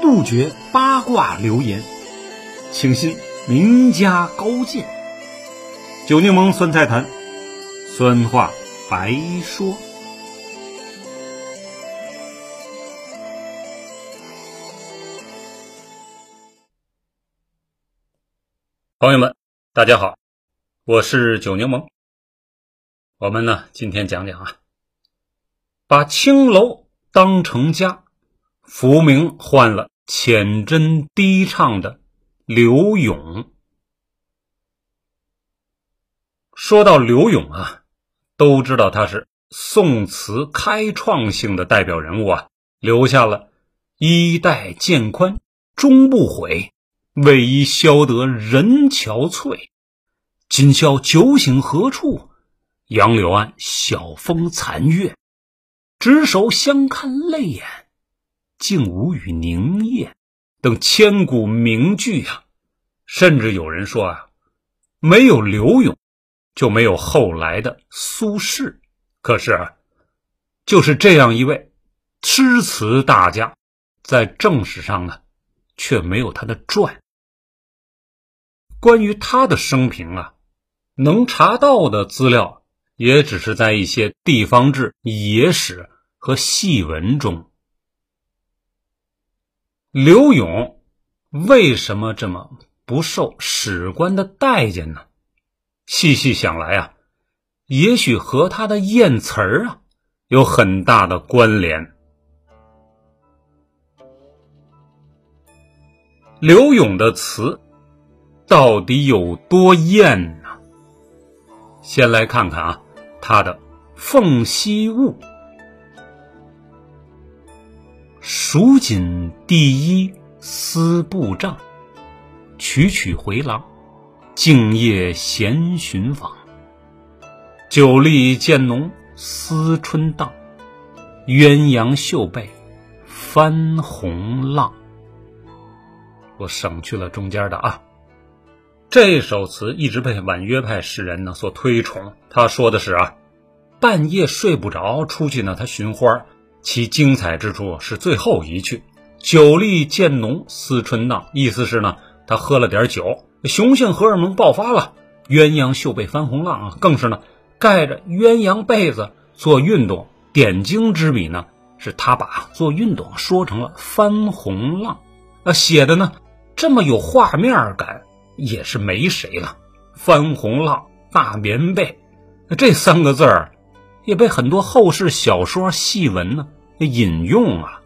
杜绝八卦流言，请信名家高见。酒柠檬酸菜坛，酸话白说。朋友们，大家好，我是酒柠檬。我们呢，今天讲讲啊，把青楼当成家。福明换了浅斟低唱的刘永。说到刘勇啊，都知道他是宋词开创性的代表人物啊，留下了“衣带渐宽终不悔，为伊消得人憔悴。今宵酒醒何处？杨柳岸，晓风残月。执手相看泪眼。”竟无语凝噎等千古名句啊，甚至有人说啊，没有刘永，就没有后来的苏轼。可是啊，就是这样一位诗词大家，在正史上呢，却没有他的传。关于他的生平啊，能查到的资料，也只是在一些地方志、野史和戏文中。刘勇为什么这么不受史官的待见呢？细细想来啊，也许和他的验词儿啊有很大的关联。刘勇的词到底有多艳呢？先来看看啊，他的《凤栖雾》。蜀锦第一丝布帐，曲曲回廊，静夜闲寻访。酒力渐浓思春荡，鸳鸯绣被翻红浪。我省去了中间的啊。这首词一直被婉约派诗人呢所推崇。他说的是啊，半夜睡不着，出去呢他寻花。其精彩之处是最后一句“酒力渐浓思春荡”，意思是呢，他喝了点酒，雄性荷尔蒙爆发了，鸳鸯袖被翻红浪啊，更是呢，盖着鸳鸯被子做运动。点睛之笔呢，是他把做运动说成了翻红浪，啊，写的呢这么有画面感，也是没谁了。翻红浪，大棉被，这三个字儿。也被很多后世小说、戏文呢引用啊。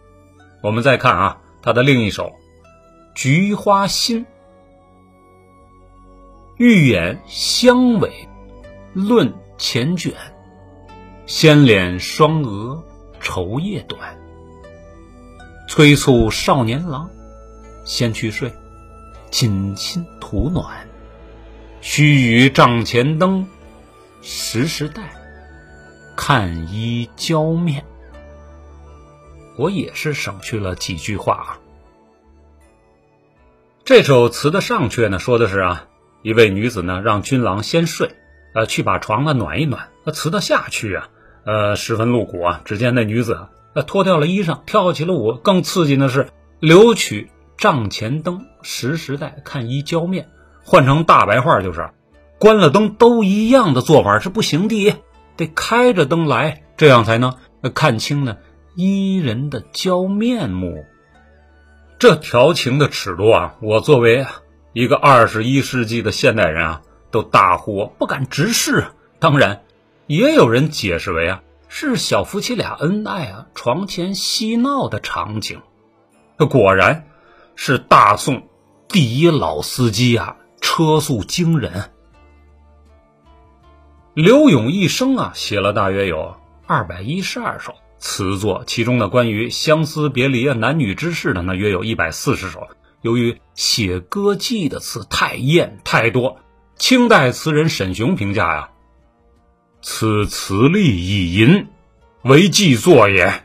我们再看啊，他的另一首《菊花心》，欲掩香尾论前卷，纤脸双额愁夜短。催促少年郎先去睡，锦衾图暖。须臾帐前灯，时时待。看衣娇面，我也是省去了几句话啊。这首词的上阙呢，说的是啊，一位女子呢让君郎先睡，呃，去把床呢暖一暖。那词的下去啊，呃，十分露骨啊。只见那女子呃脱掉了衣裳，跳起了舞。更刺激的是，留取帐前灯，时时待看衣浇面。换成大白话就是，关了灯都一样的做法是不行的。得开着灯来，这样才能看清呢伊人的娇面目。这调情的尺度啊，我作为一个二十一世纪的现代人啊，都大呼不敢直视。当然，也有人解释为啊，是小夫妻俩恩爱啊，床前嬉闹的场景。果然，是大宋第一老司机啊，车速惊人。刘永一生啊，写了大约有二百一十二首词作，其中呢，关于相思别离啊、男女之事的呢，约有一百四十首。由于写歌妓的词太艳太多，清代词人沈雄评价呀：“此词力以淫，为妓作也。”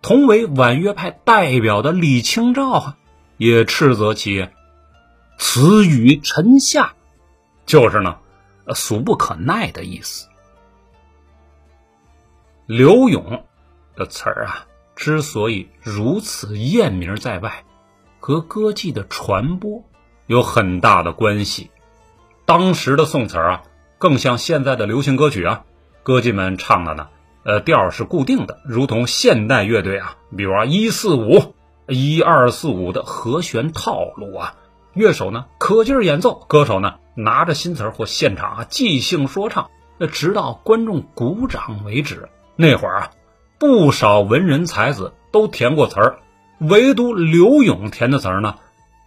同为婉约派代表的李清照啊，也斥责其词语沉下，就是呢。俗不可耐的意思。刘永的词儿啊，之所以如此艳名在外，和歌妓的传播有很大的关系。当时的宋词啊，更像现在的流行歌曲啊，歌妓们唱的呢，呃，调是固定的，如同现代乐队啊，比如啊一四五、一二四五的和弦套路啊。乐手呢可劲儿演奏，歌手呢拿着新词儿或现场啊即兴说唱，那直到观众鼓掌为止。那会儿啊，不少文人才子都填过词儿，唯独刘永填的词儿呢，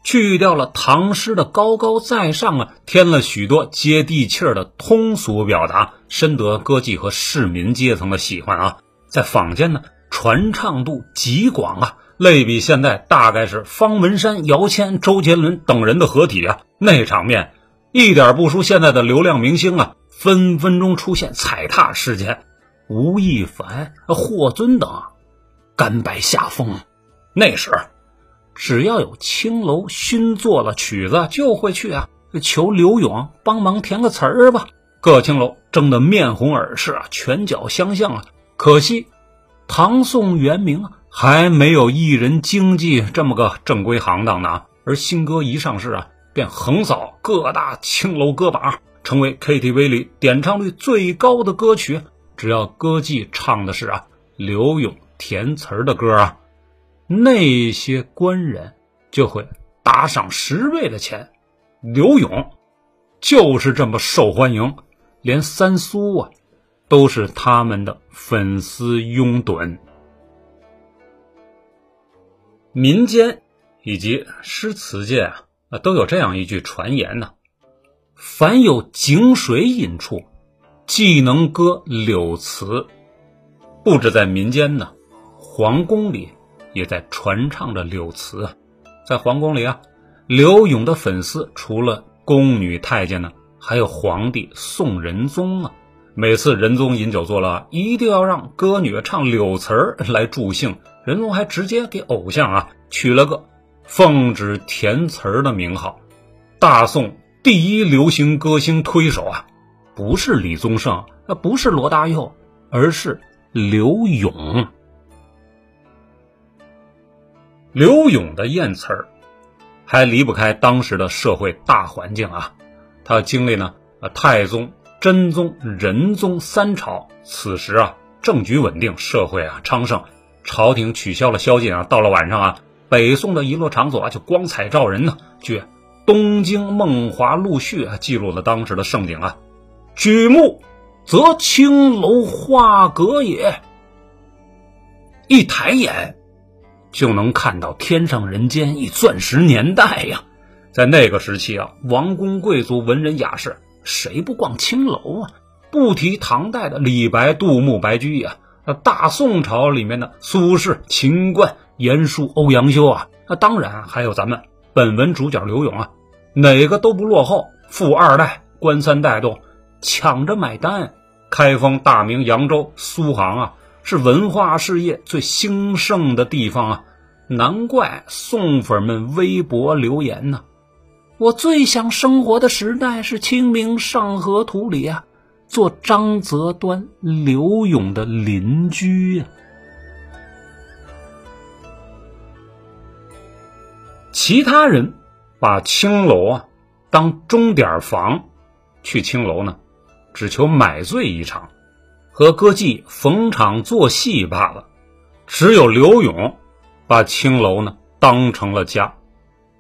去掉了唐诗的高高在上啊，添了许多接地气儿的通俗表达，深得歌妓和市民阶层的喜欢啊，在坊间呢传唱度极广啊。类比现在，大概是方文山、姚谦、周杰伦等人的合体啊，那场面一点不输现在的流量明星啊，分分钟出现踩踏事件，吴亦凡、霍尊等甘拜下风。那时，只要有青楼熏做了曲子，就会去啊，求刘勇帮忙填个词儿吧。各青楼争得面红耳赤啊，拳脚相向啊。可惜，唐宋元明啊。还没有艺人经济这么个正规行当呢，而新歌一上市啊，便横扫各大青楼歌榜，成为 KTV 里点唱率最高的歌曲。只要歌妓唱的是啊刘勇填词儿的歌啊，那些官人就会打赏十倍的钱。刘勇就是这么受欢迎，连三苏啊都是他们的粉丝拥趸。民间以及诗词界啊，都有这样一句传言呢：凡有井水饮处，既能歌柳词。不止在民间呢，皇宫里也在传唱着柳词。在皇宫里啊，刘永的粉丝除了宫女太监呢，还有皇帝宋仁宗啊。每次仁宗饮酒作乐，一定要让歌女唱柳词儿来助兴。仁宗还直接给偶像啊取了个“奉旨填词儿”的名号。大宋第一流行歌星推手啊，不是李宗盛，那不是罗大佑，而是刘勇。刘勇的艳词儿，还离不开当时的社会大环境啊。他经历呢，呃，太宗、真宗、仁宗三朝，此时啊，政局稳定，社会啊昌盛。朝廷取消了宵禁啊，到了晚上啊，北宋的一落场所啊就光彩照人呢。据《东京梦华录序》啊记录了当时的盛景啊，举目则青楼画阁也，一抬眼就能看到天上人间一钻石年代呀。在那个时期啊，王公贵族、文人雅士谁不逛青楼啊？不提唐代的李白、杜牧、白居易啊。那大宋朝里面的苏轼、秦观、严叔、欧阳修啊，那当然还有咱们本文主角刘永啊，哪个都不落后。富二代、官三代都抢着买单。开封、大明、扬州、苏杭啊，是文化事业最兴盛的地方啊，难怪宋粉们微博留言呢。我最想生活的时代是清明上河图里啊。做张择端、刘永的邻居呀。其他人把青楼啊当钟点房，去青楼呢，只求买醉一场，和歌妓逢场作戏罢了。只有刘永把青楼呢当成了家，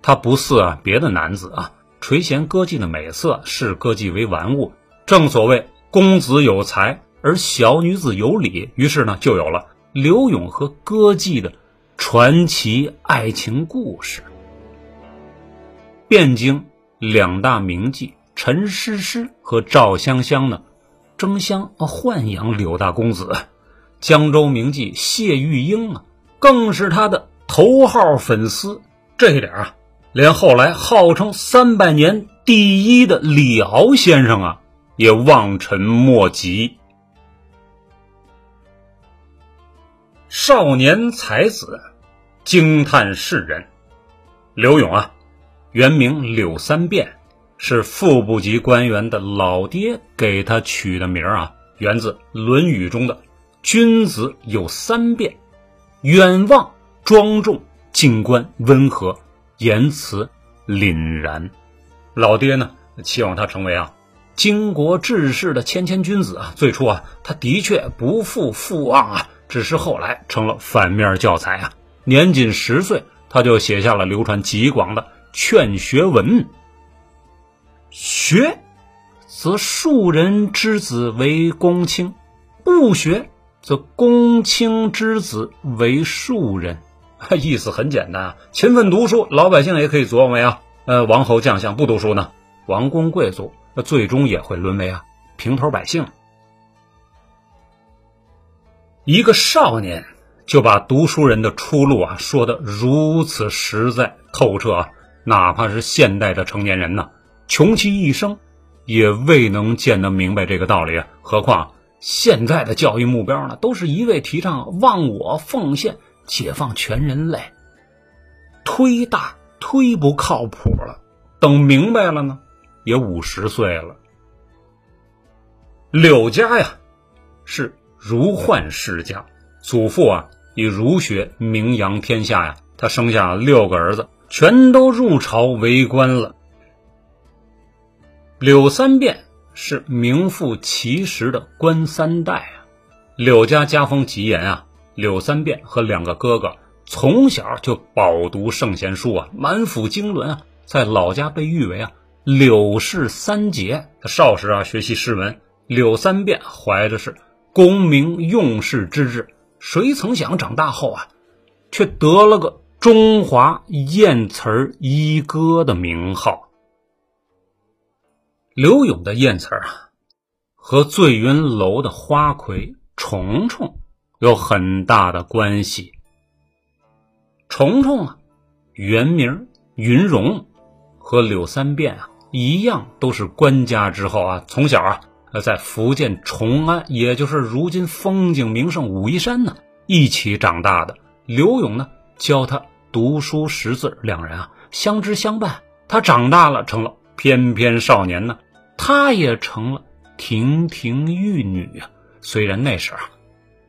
他不似啊别的男子啊垂涎歌妓的美色，视歌妓为玩物。正所谓。公子有才，而小女子有礼，于是呢，就有了刘永和歌妓的传奇爱情故事。汴京两大名妓陈诗诗和赵香香呢，争相豢养柳大公子。江州名妓谢玉英啊，更是他的头号粉丝。这一点啊，连后来号称三百年第一的李敖先生啊。也望尘莫及。少年才子，惊叹世人。柳永啊，原名柳三变，是副部级官员的老爹给他取的名啊，源自《论语》中的“君子有三变：远望、庄重、静观、温和。”言辞凛然。老爹呢，期望他成为啊经国治世的谦谦君子啊。最初啊，他的确不负父望啊，只是后来成了反面教材啊。年仅十岁，他就写下了流传极广的《劝学文》。学，则庶人之子为公卿；不学，则公卿之子为庶人。意思很简单啊，勤奋读书，老百姓也可以琢磨呀。呃，王侯将相不读书呢，王公贵族最终也会沦为啊平头百姓。一个少年就把读书人的出路啊说的如此实在透彻啊，哪怕是现代的成年人呢。穷其一生，也未能见得明白这个道理啊！何况现在的教育目标呢，都是一味提倡忘我、奉献、解放全人类，忒大忒不靠谱了。等明白了呢，也五十岁了。柳家呀，是儒宦世家，祖父啊以儒学名扬天下呀，他生下六个儿子，全都入朝为官了。柳三变是名副其实的官三代啊！柳家家风极严啊！柳三变和两个哥哥从小就饱读圣贤书啊，满腹经纶啊，在老家被誉为啊“柳氏三杰”。他少时啊学习诗文，柳三变怀的是功名用士之志，谁曾想长大后啊，却得了个中华艳词儿一哥的名号。刘勇的艳词儿啊，和醉云楼的花魁虫虫有很大的关系。虫虫啊，原名云容，和柳三变啊一样，都是官家之后啊。从小啊，在福建崇安，也就是如今风景名胜武夷山呢，一起长大的。刘勇呢，教他读书识字，两人啊相知相伴。他长大了，成了翩翩少年呢。她也成了亭亭玉女啊！虽然那时啊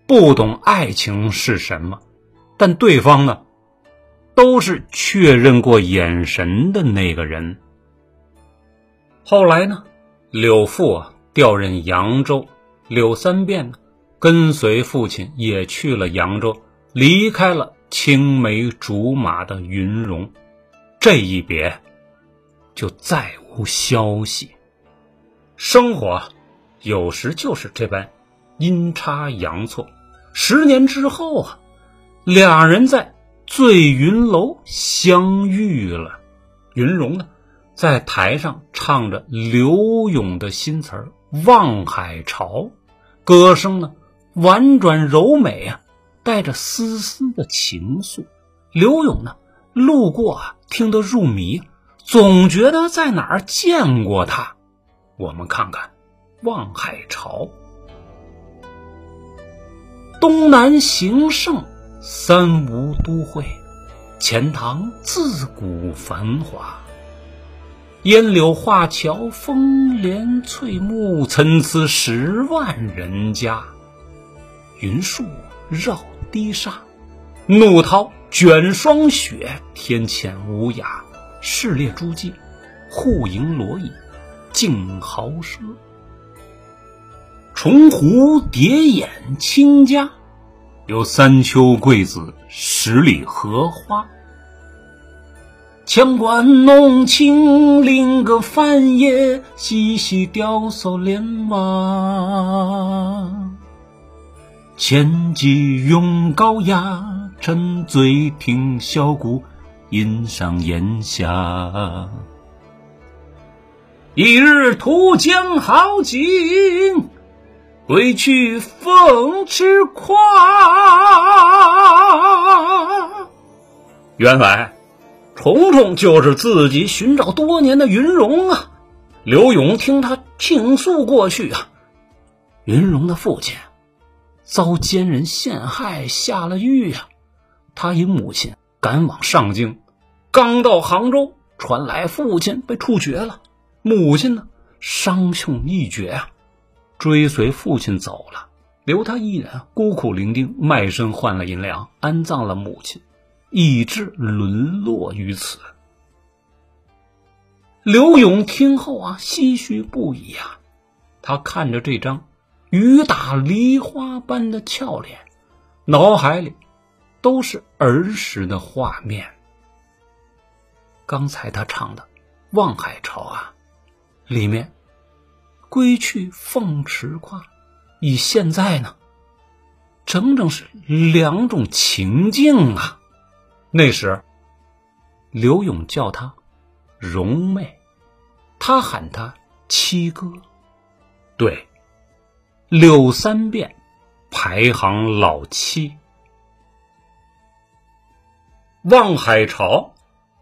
不懂爱情是什么，但对方呢都是确认过眼神的那个人。后来呢，柳父啊调任扬州，柳三变呢跟随父亲也去了扬州，离开了青梅竹马的云容。这一别，就再无消息。生活有时就是这般阴差阳错。十年之后啊，两人在醉云楼相遇了。云容呢，在台上唱着刘勇的新词儿《望海潮》，歌声呢婉转柔美啊，带着丝丝的情愫。刘勇呢，路过啊，听得入迷，总觉得在哪儿见过他。我们看看《望海潮》，东南形胜，三吴都会，钱塘自古繁华。烟柳画桥，风帘翠幕，参差十万人家。云树绕堤沙，怒涛卷霜雪，天堑无涯，市列诸暨，户盈罗绮。静豪奢，重湖叠眼清嘉，有三秋桂子，十里荷花。羌管弄清灵歌翻页，嬉戏雕叟莲娃。千骑拥高牙，沉醉听箫鼓，吟上烟霞。一日图江好景，归去风驰夸。原来，虫虫就是自己寻找多年的云容啊！刘勇听他倾诉过去啊，云容的父亲遭奸人陷害下了狱啊，他与母亲赶往上京，刚到杭州，传来父亲被处决了。母亲呢，伤痛欲绝啊，追随父亲走了，留他一人孤苦伶仃，卖身换了银两，安葬了母亲，以致沦落于此。刘勇听后啊，唏嘘不已啊。他看着这张雨打梨花般的俏脸，脑海里都是儿时的画面。刚才他唱的《望海潮》啊，里面“归去凤池夸”，以现在呢，整整是两种情境啊。那时，刘勇叫他蓉妹，他喊他七哥。对，柳三变排行老七，《望海潮》。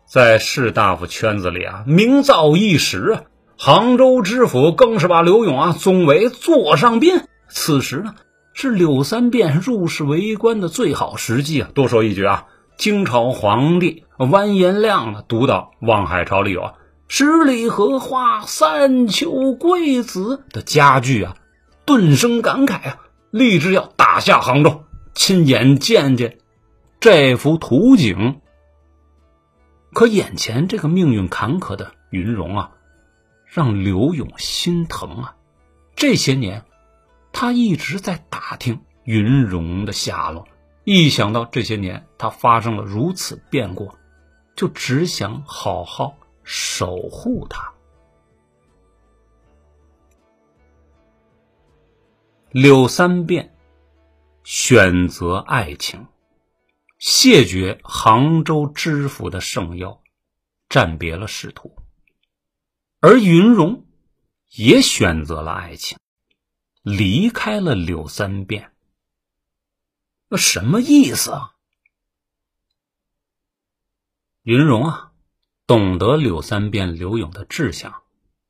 在士大夫圈子里啊，名噪一时啊。杭州知府更是把刘勇啊尊为座上宾。此时呢，是柳三变入仕为官的最好时机啊。多说一句啊，清朝皇帝完颜亮呢，读到《望海潮》里有啊“十里荷花三秋桂子”的佳句啊，顿生感慨啊，立志要打下杭州，亲眼见见这幅图景。可眼前这个命运坎坷的云容啊，让刘勇心疼啊！这些年，他一直在打听云容的下落。一想到这些年他发生了如此变故，就只想好好守护她。柳三变选择爱情。谢绝杭州知府的圣邀，暂别了仕途，而云容也选择了爱情，离开了柳三变。那什么意思啊？云容啊，懂得柳三变、刘勇的志向，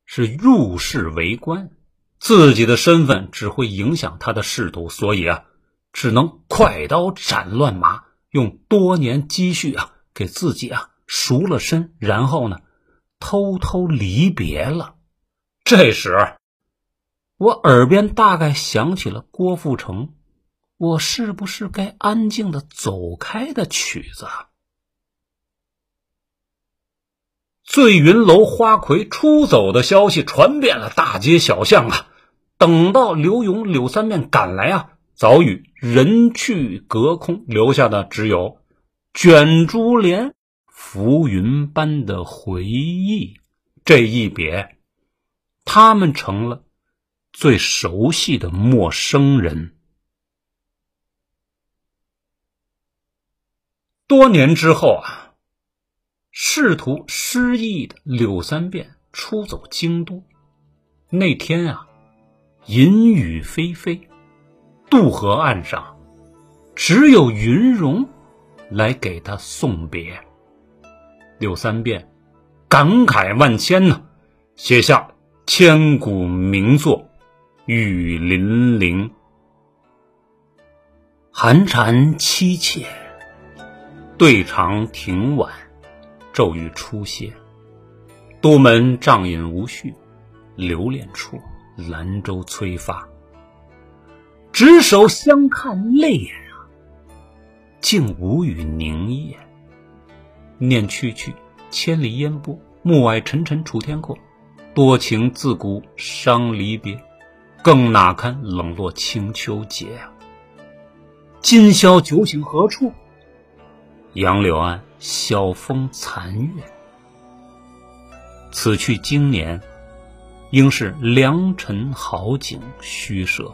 是入仕为官，自己的身份只会影响他的仕途，所以啊，只能快刀斩乱麻。用多年积蓄啊，给自己啊赎了身，然后呢，偷偷离别了。这时，我耳边大概响起了郭富城《我是不是该安静的走开》的曲子。醉云楼花魁出走的消息传遍了大街小巷啊！等到刘勇、柳三面赶来啊！早已人去隔空，留下的只有卷珠帘、浮云般的回忆。这一别，他们成了最熟悉的陌生人。多年之后啊，仕途失意的柳三变出走京都。那天啊，阴雨霏霏。渡河岸上，只有云容来给他送别。柳三变感慨万千呢，写下千古名作《雨霖铃》。寒蝉凄切，对长亭晚，骤雨初歇。都门帐饮无绪，留恋处，兰舟催发。执手相看泪眼啊，竟无语凝噎。念去去，千里烟波；暮霭沉沉，楚天阔。多情自古伤离别，更哪堪冷落清秋节啊！今宵酒醒何处？杨柳岸，晓风残月。此去经年，应是良辰好景虚设。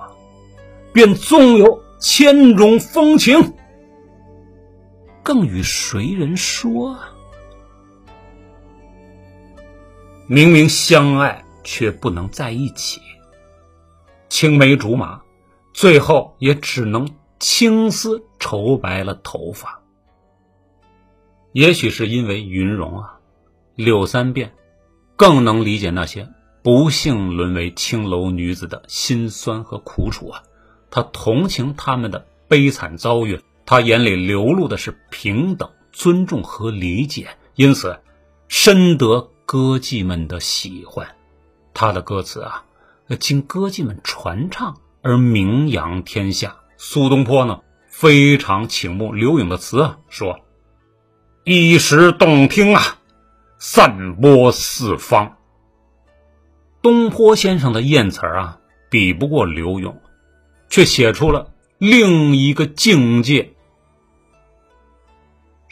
便纵有千种风情，更与谁人说？明明相爱，却不能在一起。青梅竹马，最后也只能青丝愁白了头发。也许是因为云容啊，柳三变更能理解那些不幸沦为青楼女子的辛酸和苦楚啊。他同情他们的悲惨遭遇，他眼里流露的是平等、尊重和理解，因此深得歌妓们的喜欢。他的歌词啊，经歌妓们传唱而名扬天下。苏东坡呢，非常倾慕刘永的词啊，说：“一时动听啊，散播四方。东坡先生的艳词啊，比不过刘永，却写出了另一个境界。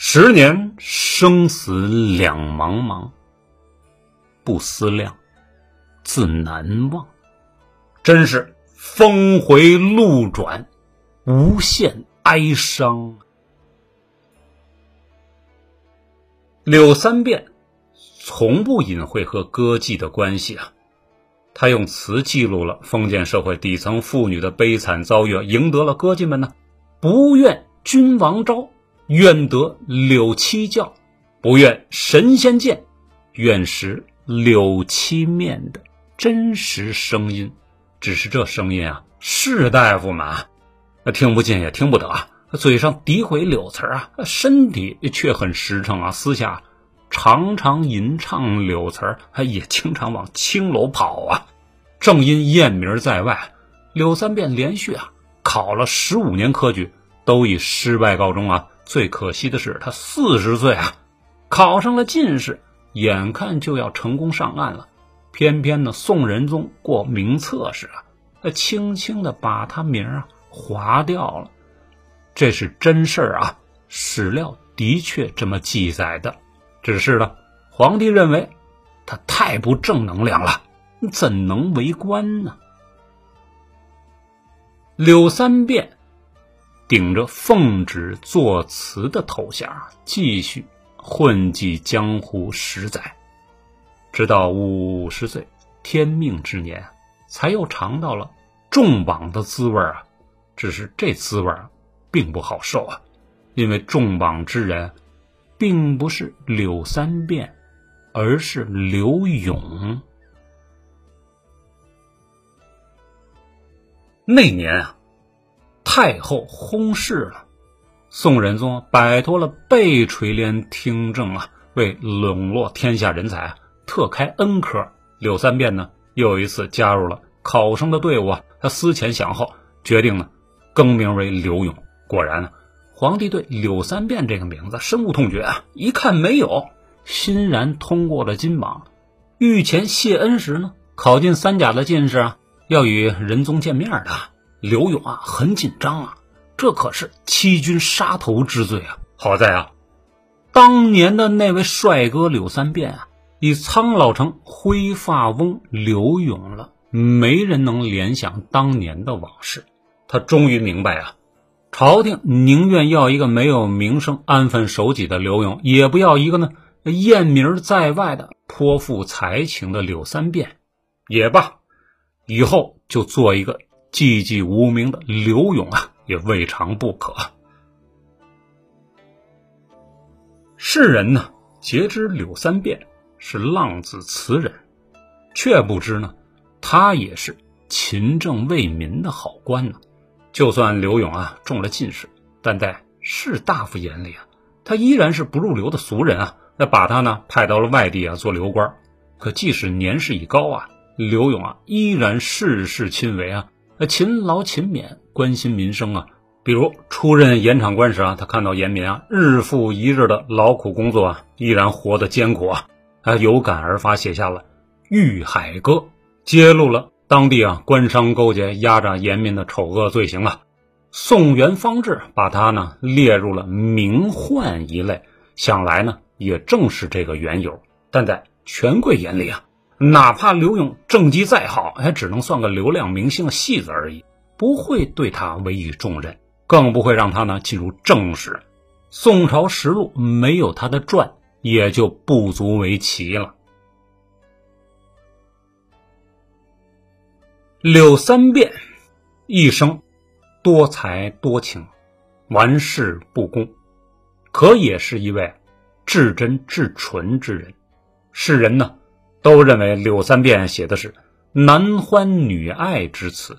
十年生死两茫茫，不思量，自难忘。真是峰回路转，无限哀伤。柳三变从不隐晦和歌妓的关系啊。他用词记录了封建社会底层妇女的悲惨遭遇，赢得了歌妓们呢不愿君王招，愿得柳七教，不愿神仙见，愿识柳七面的真实声音。只是这声音啊，士大夫们那听不见也听不得，嘴上诋毁柳词啊，身体却很实诚啊，私下。常常吟唱柳词儿，也经常往青楼跑啊。正因艳名在外，柳三变连续啊考了十五年科举，都以失败告终啊。最可惜的是，他四十岁啊考上了进士，眼看就要成功上岸了，偏偏呢宋仁宗过名册时啊，他轻轻的把他名啊划掉了。这是真事儿啊，史料的确这么记载的。只是呢，皇帝认为他太不正能量了，怎能为官呢？柳三变顶着奉旨作词的头衔，继续混迹江湖十载，直到五十岁天命之年，才又尝到了重榜的滋味啊！只是这滋味并不好受啊，因为重榜之人。并不是柳三变，而是刘永。那年啊，太后薨逝了，宋仁宗摆脱了被垂帘听政啊，为笼络天下人才啊，特开恩科。柳三变呢，又一次加入了考生的队伍啊。他思前想后，决定呢，更名为刘永。果然呢。皇帝对柳三变这个名字深恶痛绝啊！一看没有，欣然通过了金榜。御前谢恩时呢，考进三甲的进士啊，要与仁宗见面的。刘勇啊，很紧张啊，这可是欺君杀头之罪啊！好在啊，当年的那位帅哥柳三变啊，已苍老成灰发翁刘勇了，没人能联想当年的往事。他终于明白啊。朝廷宁愿要一个没有名声、安分守己的刘勇，也不要一个呢艳名在外的颇富才情的柳三变。也罢，以后就做一个寂寂无名的刘永啊，也未尝不可。世人呢，皆知柳三变是浪子词人，却不知呢，他也是勤政为民的好官呢。就算刘永啊中了进士，但在士大夫眼里啊，他依然是不入流的俗人啊。那把他呢派到了外地啊做流官，可即使年事已高啊，刘永啊依然事事亲为啊，那勤劳勤勉，关心民生啊。比如出任盐场官时啊，他看到盐民啊日复一日的劳苦工作啊，依然活得艰苦啊，他有感而发，写下了《玉海歌》，揭露了。当地啊，官商勾结，压榨盐民的丑恶罪行啊。宋元方志把他呢列入了名宦一类，想来呢也正是这个缘由。但在权贵眼里啊，哪怕刘永政绩再好，也只能算个流量明星的戏子而已，不会对他委以重任，更不会让他呢进入正史。宋朝实录没有他的传，也就不足为奇了。柳三变一生多才多情，玩世不恭，可也是一位至真至纯之人。世人呢都认为柳三变写的是男欢女爱之词，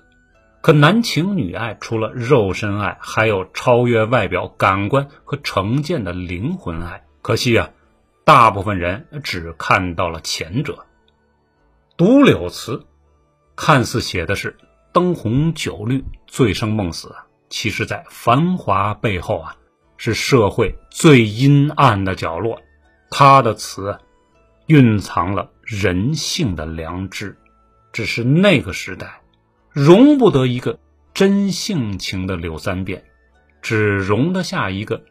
可男情女爱除了肉身爱，还有超越外表感官和成见的灵魂爱。可惜啊，大部分人只看到了前者。读柳词。看似写的是灯红酒绿、醉生梦死，其实，在繁华背后啊，是社会最阴暗的角落。他的词蕴藏了人性的良知，只是那个时代容不得一个真性情的柳三变，只容得下一个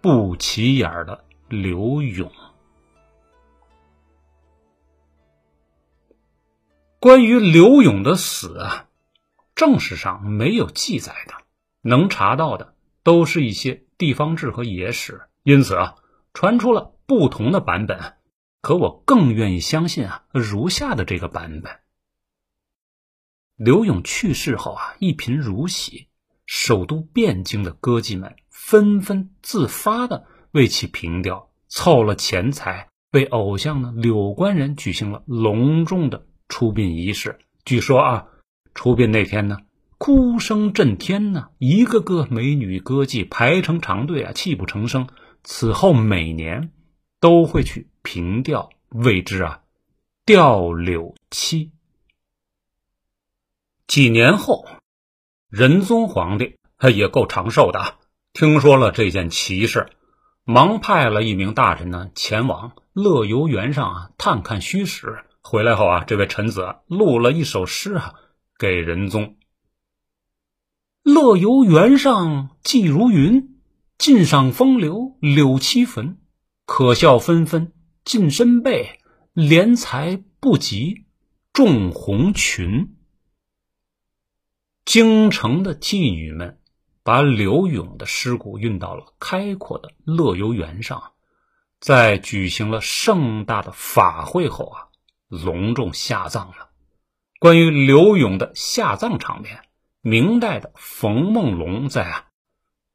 不起眼的刘勇。关于刘勇的死啊，正史上没有记载的，能查到的都是一些地方志和野史，因此啊，传出了不同的版本。可我更愿意相信啊，如下的这个版本：刘勇去世后啊，一贫如洗，首都汴京的歌妓们纷纷自发的为其凭吊，凑了钱财，为偶像呢柳官人举行了隆重的出殡仪式。据说啊，出殡那天呢，哭声震天呢，一个个美女歌妓排成长队啊，泣不成声。此后每年都会去。平调谓之啊，吊柳七。几年后，仁宗皇帝他也够长寿的啊，听说了这件奇事，忙派了一名大臣呢前往乐游原上啊探看虚实。回来后啊，这位臣子啊录了一首诗啊给仁宗：“乐游原上寄如云，尽赏风流柳七坟，可笑纷纷。”近身背，怜才不及众红裙。京城的妓女们把刘勇的尸骨运到了开阔的乐游原上，在举行了盛大的法会后啊，隆重下葬了。关于刘勇的下葬场面，明代的冯梦龙在《啊《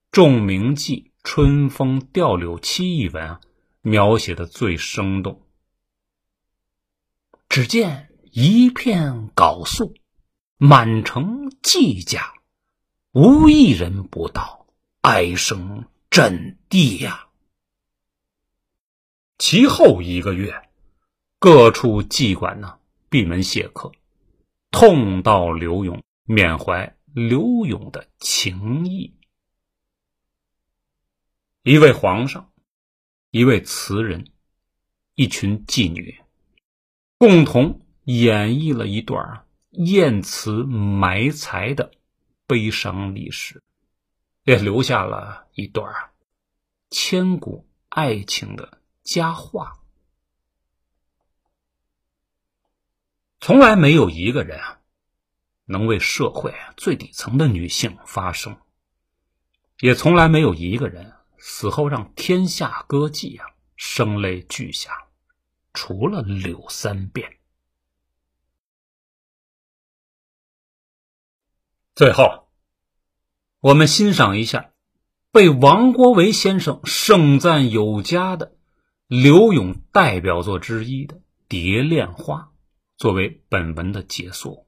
仲明记春风吊柳七》一文啊。描写的最生动。只见一片缟素，满城妓家，无一人不道，哀声震地呀。其后一个月，各处妓馆呢闭门谢客，痛悼刘勇，缅怀刘勇的情谊。一位皇上。一位词人，一群妓女，共同演绎了一段艳词埋才的悲伤历史，也留下了一段千古爱情的佳话。从来没有一个人啊，能为社会最底层的女性发声，也从来没有一个人。死后让天下歌妓啊声泪俱下，除了柳三变。最后，我们欣赏一下被王国维先生盛赞有加的刘永代表作之一的《蝶恋花》，作为本文的结束。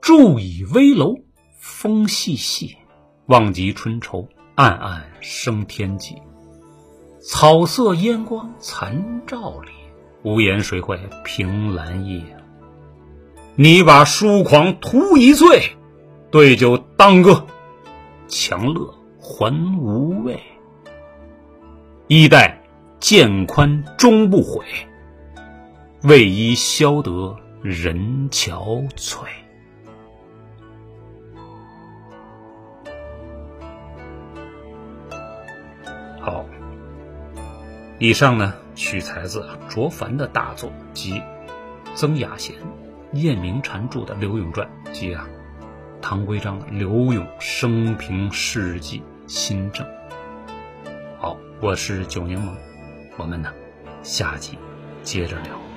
住以危楼。风细细，望极春愁；暗暗生天际。草色烟光残照里，无言谁会凭栏夜？你把疏狂图一醉，对酒当歌，强乐还无味。衣带渐宽终不悔，为伊消得人憔悴。好，以上呢取材自卓凡的大作及曾雅贤、晏明禅著的《刘永传》及啊唐规章的《刘永生平事迹新政》。好，我是九柠檬，我们呢下集接着聊。